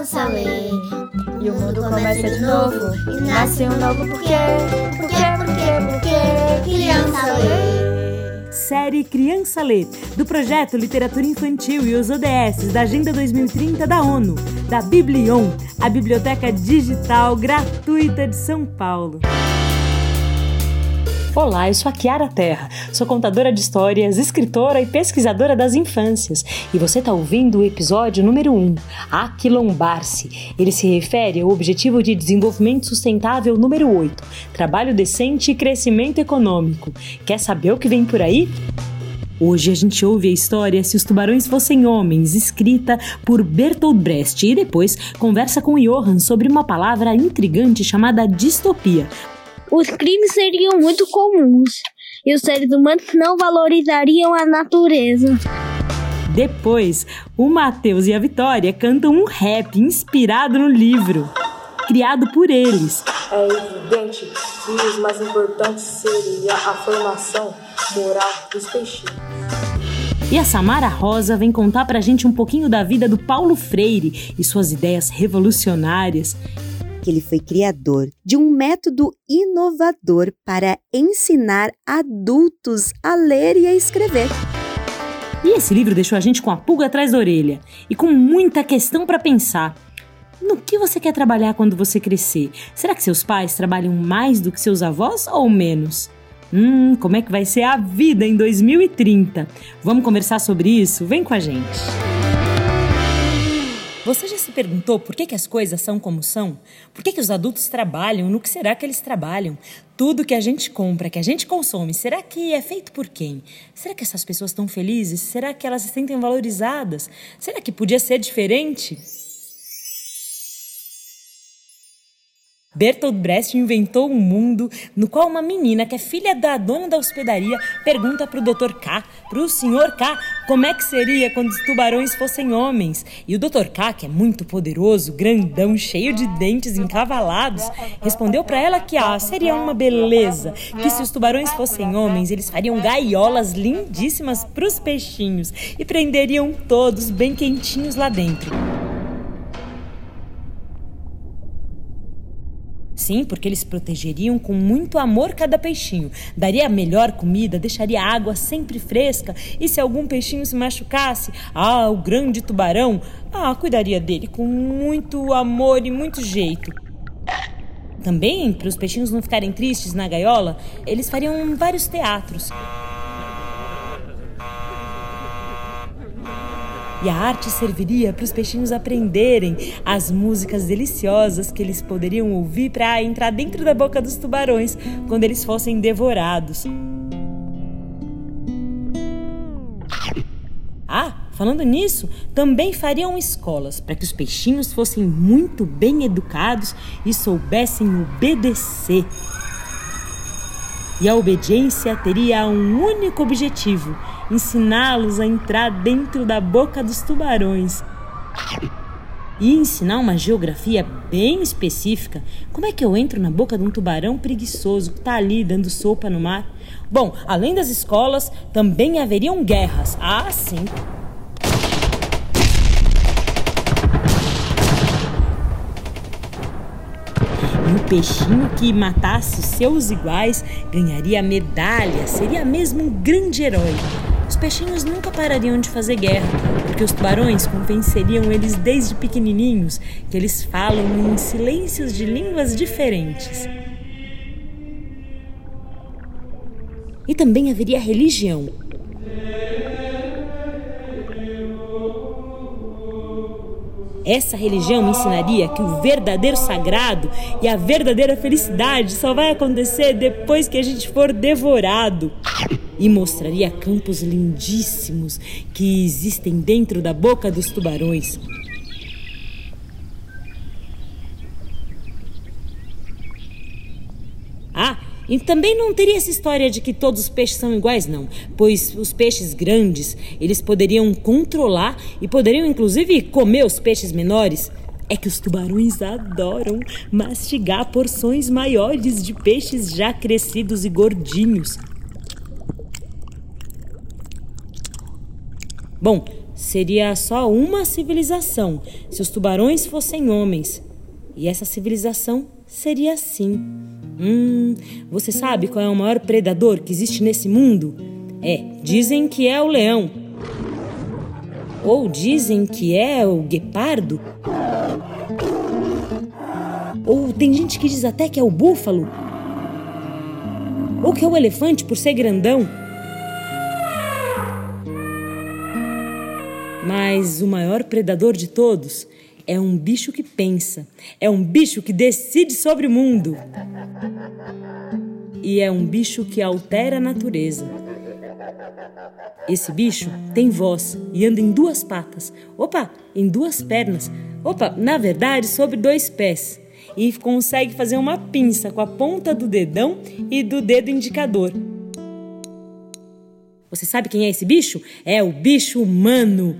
criança lê. E o mundo começa de novo. E nasce um novo porquê. Porquê, porquê, porquê. Criança lê. Série Criança Lê, do projeto Literatura Infantil e os ODS da Agenda 2030 da ONU, da Biblion, a biblioteca digital gratuita de São Paulo. Olá, eu sou a Kiara Terra, sou contadora de histórias, escritora e pesquisadora das infâncias. E você está ouvindo o episódio número 1, Aquilombar-se. Ele se refere ao Objetivo de Desenvolvimento Sustentável número 8, Trabalho Decente e Crescimento Econômico. Quer saber o que vem por aí? Hoje a gente ouve a história Se os Tubarões Fossem Homens, escrita por Bertolt Brecht, e depois conversa com Johan sobre uma palavra intrigante chamada distopia, os crimes seriam muito comuns e os seres humanos não valorizariam a natureza. Depois, o Matheus e a Vitória cantam um rap inspirado no livro, criado por eles. É evidente que o mais importante seria a formação moral dos peixinhos. E a Samara Rosa vem contar pra gente um pouquinho da vida do Paulo Freire e suas ideias revolucionárias que ele foi criador de um método inovador para ensinar adultos a ler e a escrever. E esse livro deixou a gente com a pulga atrás da orelha e com muita questão para pensar. No que você quer trabalhar quando você crescer? Será que seus pais trabalham mais do que seus avós ou menos? Hum, como é que vai ser a vida em 2030? Vamos conversar sobre isso? Vem com a gente! Você já se perguntou por que, que as coisas são como são? Por que, que os adultos trabalham? No que será que eles trabalham? Tudo que a gente compra, que a gente consome, será que é feito por quem? Será que essas pessoas estão felizes? Será que elas se sentem valorizadas? Será que podia ser diferente? Bertolt Brecht inventou um mundo no qual uma menina que é filha da dona da hospedaria pergunta para o Dr. K, para o Sr. K, como é que seria quando os tubarões fossem homens. E o Dr. K, que é muito poderoso, grandão, cheio de dentes encavalados, respondeu para ela que ah, seria uma beleza, que se os tubarões fossem homens, eles fariam gaiolas lindíssimas para os peixinhos e prenderiam todos bem quentinhos lá dentro. Sim, porque eles protegeriam com muito amor cada peixinho. Daria a melhor comida, deixaria a água sempre fresca. E se algum peixinho se machucasse, ah, o grande tubarão, ah, cuidaria dele com muito amor e muito jeito. Também, para os peixinhos não ficarem tristes na gaiola, eles fariam vários teatros. E a arte serviria para os peixinhos aprenderem as músicas deliciosas que eles poderiam ouvir para entrar dentro da boca dos tubarões quando eles fossem devorados. Ah, falando nisso, também fariam escolas para que os peixinhos fossem muito bem educados e soubessem obedecer. E a obediência teria um único objetivo: ensiná-los a entrar dentro da boca dos tubarões. E ensinar uma geografia bem específica. Como é que eu entro na boca de um tubarão preguiçoso que está ali dando sopa no mar? Bom, além das escolas, também haveriam guerras. Ah, sim. E o peixinho que matasse seus iguais ganharia medalha, seria mesmo um grande herói. Os peixinhos nunca parariam de fazer guerra, porque os tubarões convenceriam eles desde pequenininhos que eles falam em silêncios de línguas diferentes. E também haveria religião. Essa religião ensinaria que o verdadeiro sagrado e a verdadeira felicidade só vai acontecer depois que a gente for devorado. E mostraria campos lindíssimos que existem dentro da boca dos tubarões. E também não teria essa história de que todos os peixes são iguais, não. Pois os peixes grandes, eles poderiam controlar e poderiam inclusive comer os peixes menores. É que os tubarões adoram mastigar porções maiores de peixes já crescidos e gordinhos. Bom, seria só uma civilização se os tubarões fossem homens. E essa civilização seria assim. Hum, você sabe qual é o maior predador que existe nesse mundo? É, dizem que é o leão. Ou dizem que é o guepardo. Ou tem gente que diz até que é o búfalo. Ou que é o elefante por ser grandão. Mas o maior predador de todos é um bicho que pensa, é um bicho que decide sobre o mundo. E é um bicho que altera a natureza. Esse bicho tem voz e anda em duas patas. Opa, em duas pernas. Opa, na verdade, sobre dois pés. E consegue fazer uma pinça com a ponta do dedão e do dedo indicador. Você sabe quem é esse bicho? É o bicho humano.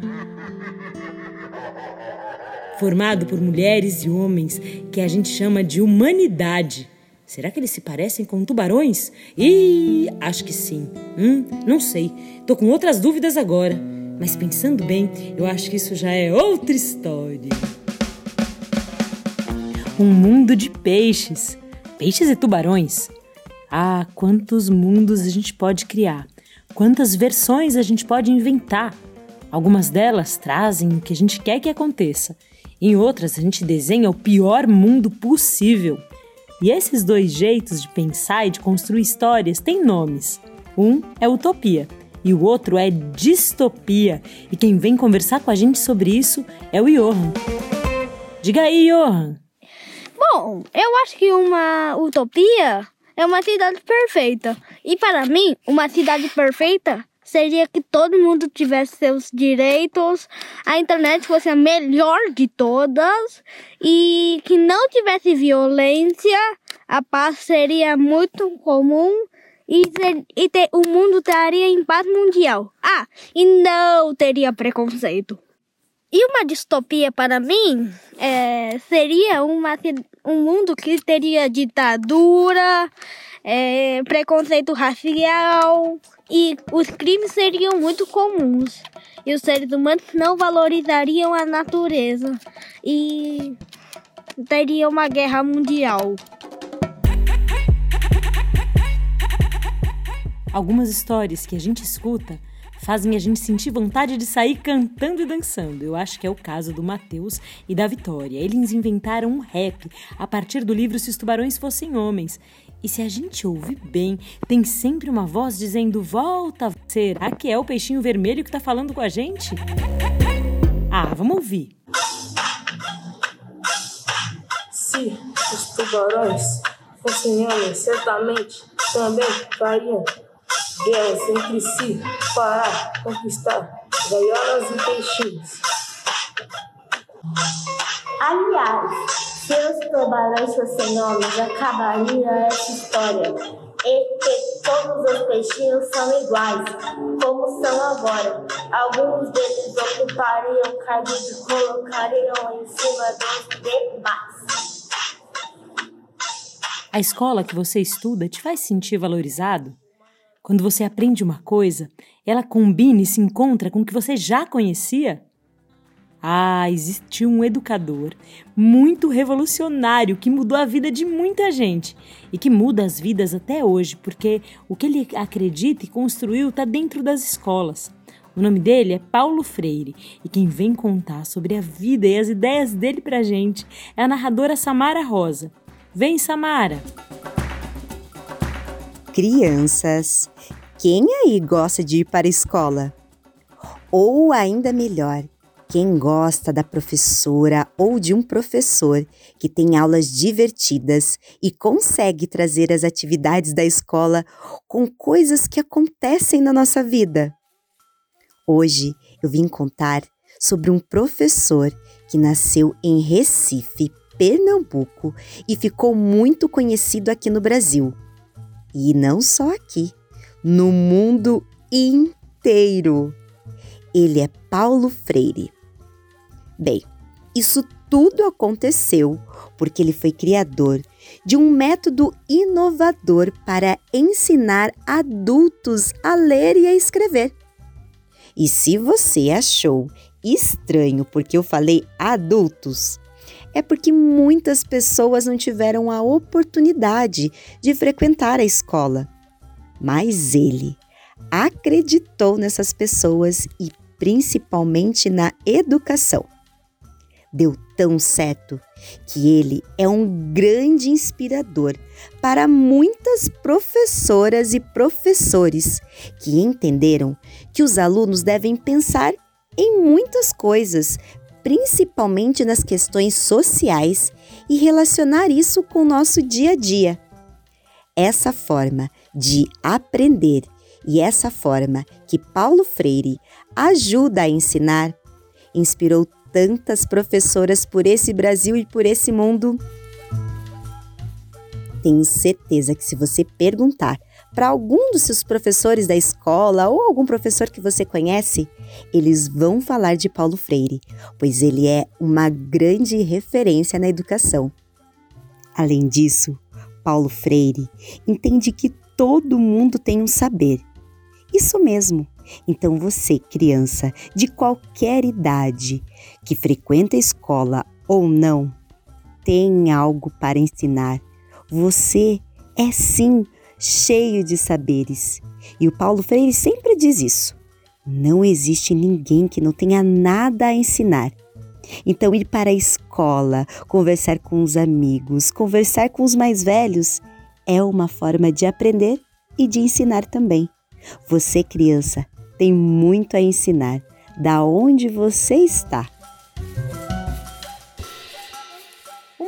Formado por mulheres e homens que a gente chama de humanidade. Será que eles se parecem com tubarões? Ih, acho que sim. Hum, não sei. Tô com outras dúvidas agora. Mas pensando bem, eu acho que isso já é outra história. Um mundo de peixes. Peixes e tubarões. Ah, quantos mundos a gente pode criar. Quantas versões a gente pode inventar? Algumas delas trazem o que a gente quer que aconteça, em outras a gente desenha o pior mundo possível. E esses dois jeitos de pensar e de construir histórias têm nomes. Um é utopia e o outro é distopia. E quem vem conversar com a gente sobre isso é o Johan. Diga aí, Johan. Bom, eu acho que uma utopia é uma cidade perfeita. E para mim, uma cidade perfeita seria que todo mundo tivesse seus direitos, a internet fosse a melhor de todas e que não tivesse violência, a paz seria muito comum e, e ter, o mundo estaria em paz mundial. Ah, e não teria preconceito. E uma distopia para mim é, seria uma, um mundo que teria ditadura, é, preconceito racial e os crimes seriam muito comuns. E os seres humanos não valorizariam a natureza e teria uma guerra mundial. Algumas histórias que a gente escuta fazem a gente sentir vontade de sair cantando e dançando. Eu acho que é o caso do Matheus e da Vitória. Eles inventaram um rap a partir do livro Se os Tubarões Fossem Homens. E se a gente ouve bem, tem sempre uma voz dizendo: Volta! Será que é o peixinho vermelho que está falando com a gente? Ah, vamos ouvir. Se os tubarões fossem homens, certamente também fariam guerras entre si para conquistar gaiolas e peixinhos. Aliás, se os tubarões fossem homens, acabaria essa história. E que todos os peixinhos são iguais, como são agora. Alguns deles ocupariam cargos e colocariam em cima dos demais. A escola que você estuda te faz sentir valorizado? Quando você aprende uma coisa, ela combina e se encontra com o que você já conhecia? Ah, existiu um educador muito revolucionário que mudou a vida de muita gente e que muda as vidas até hoje, porque o que ele acredita e construiu está dentro das escolas. O nome dele é Paulo Freire e quem vem contar sobre a vida e as ideias dele pra gente é a narradora Samara Rosa. Vem, Samara! Crianças, quem aí gosta de ir para a escola? Ou ainda melhor, quem gosta da professora ou de um professor que tem aulas divertidas e consegue trazer as atividades da escola com coisas que acontecem na nossa vida? Hoje eu vim contar sobre um professor que nasceu em Recife, Pernambuco e ficou muito conhecido aqui no Brasil. E não só aqui, no mundo inteiro. Ele é Paulo Freire. Bem, isso tudo aconteceu porque ele foi criador de um método inovador para ensinar adultos a ler e a escrever. E se você achou estranho porque eu falei adultos, é porque muitas pessoas não tiveram a oportunidade de frequentar a escola. Mas ele acreditou nessas pessoas e principalmente na educação. Deu tão certo que ele é um grande inspirador para muitas professoras e professores que entenderam que os alunos devem pensar em muitas coisas, principalmente nas questões sociais e relacionar isso com o nosso dia a dia. Essa forma de aprender e essa forma que Paulo Freire ajuda a ensinar inspirou tantas professoras por esse Brasil e por esse mundo. Tenho certeza que se você perguntar para algum dos seus professores da escola ou algum professor que você conhece, eles vão falar de Paulo Freire, pois ele é uma grande referência na educação. Além disso, Paulo Freire entende que todo mundo tem um saber. Isso mesmo. Então você, criança de qualquer idade, que frequenta a escola ou não, tem algo para ensinar. Você é sim cheio de saberes. E o Paulo Freire sempre diz isso. Não existe ninguém que não tenha nada a ensinar. Então, ir para a escola, conversar com os amigos, conversar com os mais velhos, é uma forma de aprender e de ensinar também. Você, criança, tem muito a ensinar. Da onde você está?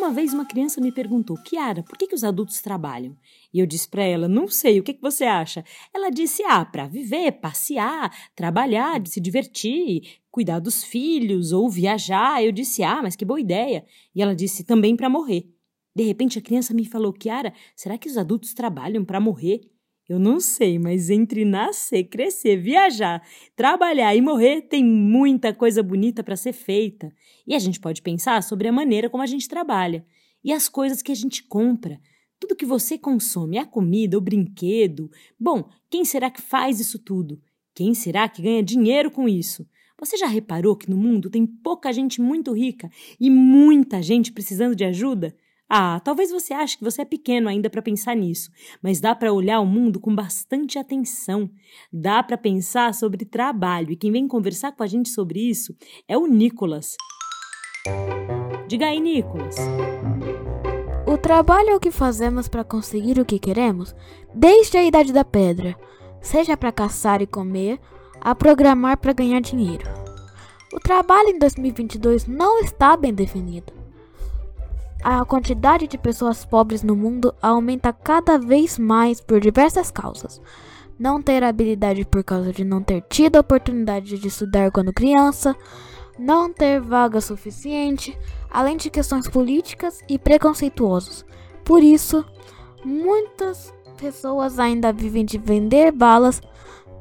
Uma vez uma criança me perguntou, Kiara, por que, que os adultos trabalham? E eu disse para ela, não sei, o que, que você acha? Ela disse, ah, para viver, passear, trabalhar, se divertir, cuidar dos filhos ou viajar. Eu disse, ah, mas que boa ideia. E ela disse, também para morrer. De repente a criança me falou, Kiara, será que os adultos trabalham para morrer? Eu não sei, mas entre nascer, crescer, viajar, trabalhar e morrer, tem muita coisa bonita para ser feita. E a gente pode pensar sobre a maneira como a gente trabalha e as coisas que a gente compra. Tudo que você consome, a comida, o brinquedo. Bom, quem será que faz isso tudo? Quem será que ganha dinheiro com isso? Você já reparou que no mundo tem pouca gente muito rica e muita gente precisando de ajuda? Ah, talvez você ache que você é pequeno ainda para pensar nisso, mas dá para olhar o mundo com bastante atenção. Dá para pensar sobre trabalho e quem vem conversar com a gente sobre isso é o Nicolas. Diga aí, Nicolas. O trabalho é o que fazemos para conseguir o que queremos desde a idade da pedra, seja para caçar e comer, a programar para ganhar dinheiro. O trabalho em 2022 não está bem definido a quantidade de pessoas pobres no mundo aumenta cada vez mais por diversas causas. Não ter habilidade por causa de não ter tido a oportunidade de estudar quando criança, não ter vaga suficiente, além de questões políticas e preconceituosas. Por isso, muitas pessoas ainda vivem de vender balas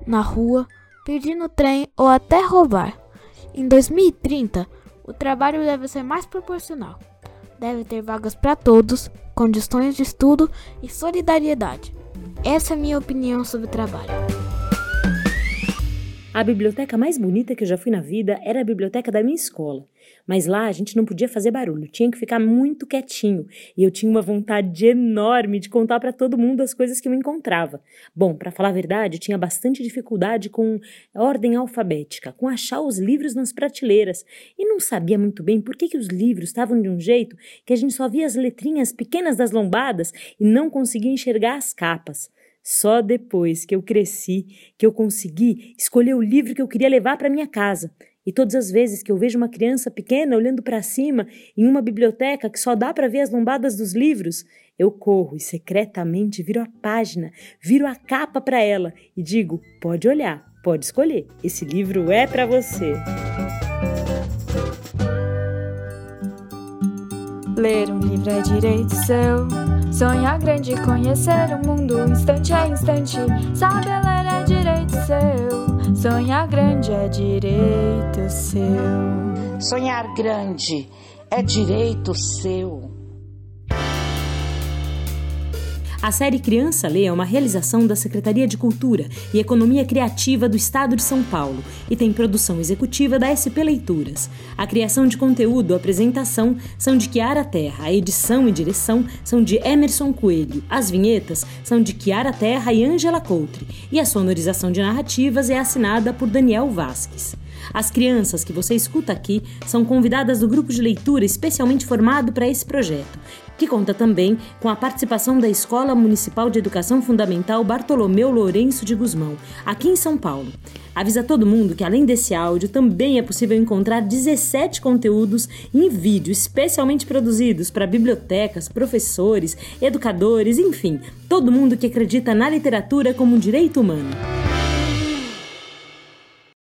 na rua, pedindo trem ou até roubar. Em 2030, o trabalho deve ser mais proporcional deve ter vagas para todos, condições de estudo e solidariedade. Essa é a minha opinião sobre o trabalho. A biblioteca mais bonita que eu já fui na vida era a biblioteca da minha escola. Mas lá a gente não podia fazer barulho, tinha que ficar muito quietinho. E eu tinha uma vontade enorme de contar para todo mundo as coisas que eu encontrava. Bom, para falar a verdade, eu tinha bastante dificuldade com ordem alfabética, com achar os livros nas prateleiras. E não sabia muito bem por que, que os livros estavam de um jeito que a gente só via as letrinhas pequenas das lombadas e não conseguia enxergar as capas. Só depois que eu cresci que eu consegui escolher o livro que eu queria levar para minha casa. E todas as vezes que eu vejo uma criança pequena olhando para cima em uma biblioteca que só dá para ver as lombadas dos livros, eu corro e secretamente viro a página, viro a capa para ela e digo: pode olhar, pode escolher, esse livro é para você. Ler um livro é direito seu. Sonhar grande, conhecer o mundo instante a instante. Saber ler é direito seu. Sonhar grande é direito seu. Sonhar grande é direito seu. A série Criança Lê é uma realização da Secretaria de Cultura e Economia Criativa do Estado de São Paulo e tem produção executiva da SP Leituras. A criação de conteúdo, apresentação são de Kiara Terra, a edição e direção são de Emerson Coelho, as vinhetas são de Kiara Terra e Ângela Coutre e a sonorização de narrativas é assinada por Daniel Vasques. As crianças que você escuta aqui são convidadas do grupo de leitura especialmente formado para esse projeto, que conta também com a participação da Escola Municipal de Educação Fundamental Bartolomeu Lourenço de Guzmão, aqui em São Paulo. Avisa todo mundo que além desse áudio também é possível encontrar 17 conteúdos em vídeo especialmente produzidos para bibliotecas, professores, educadores, enfim, todo mundo que acredita na literatura como um direito humano.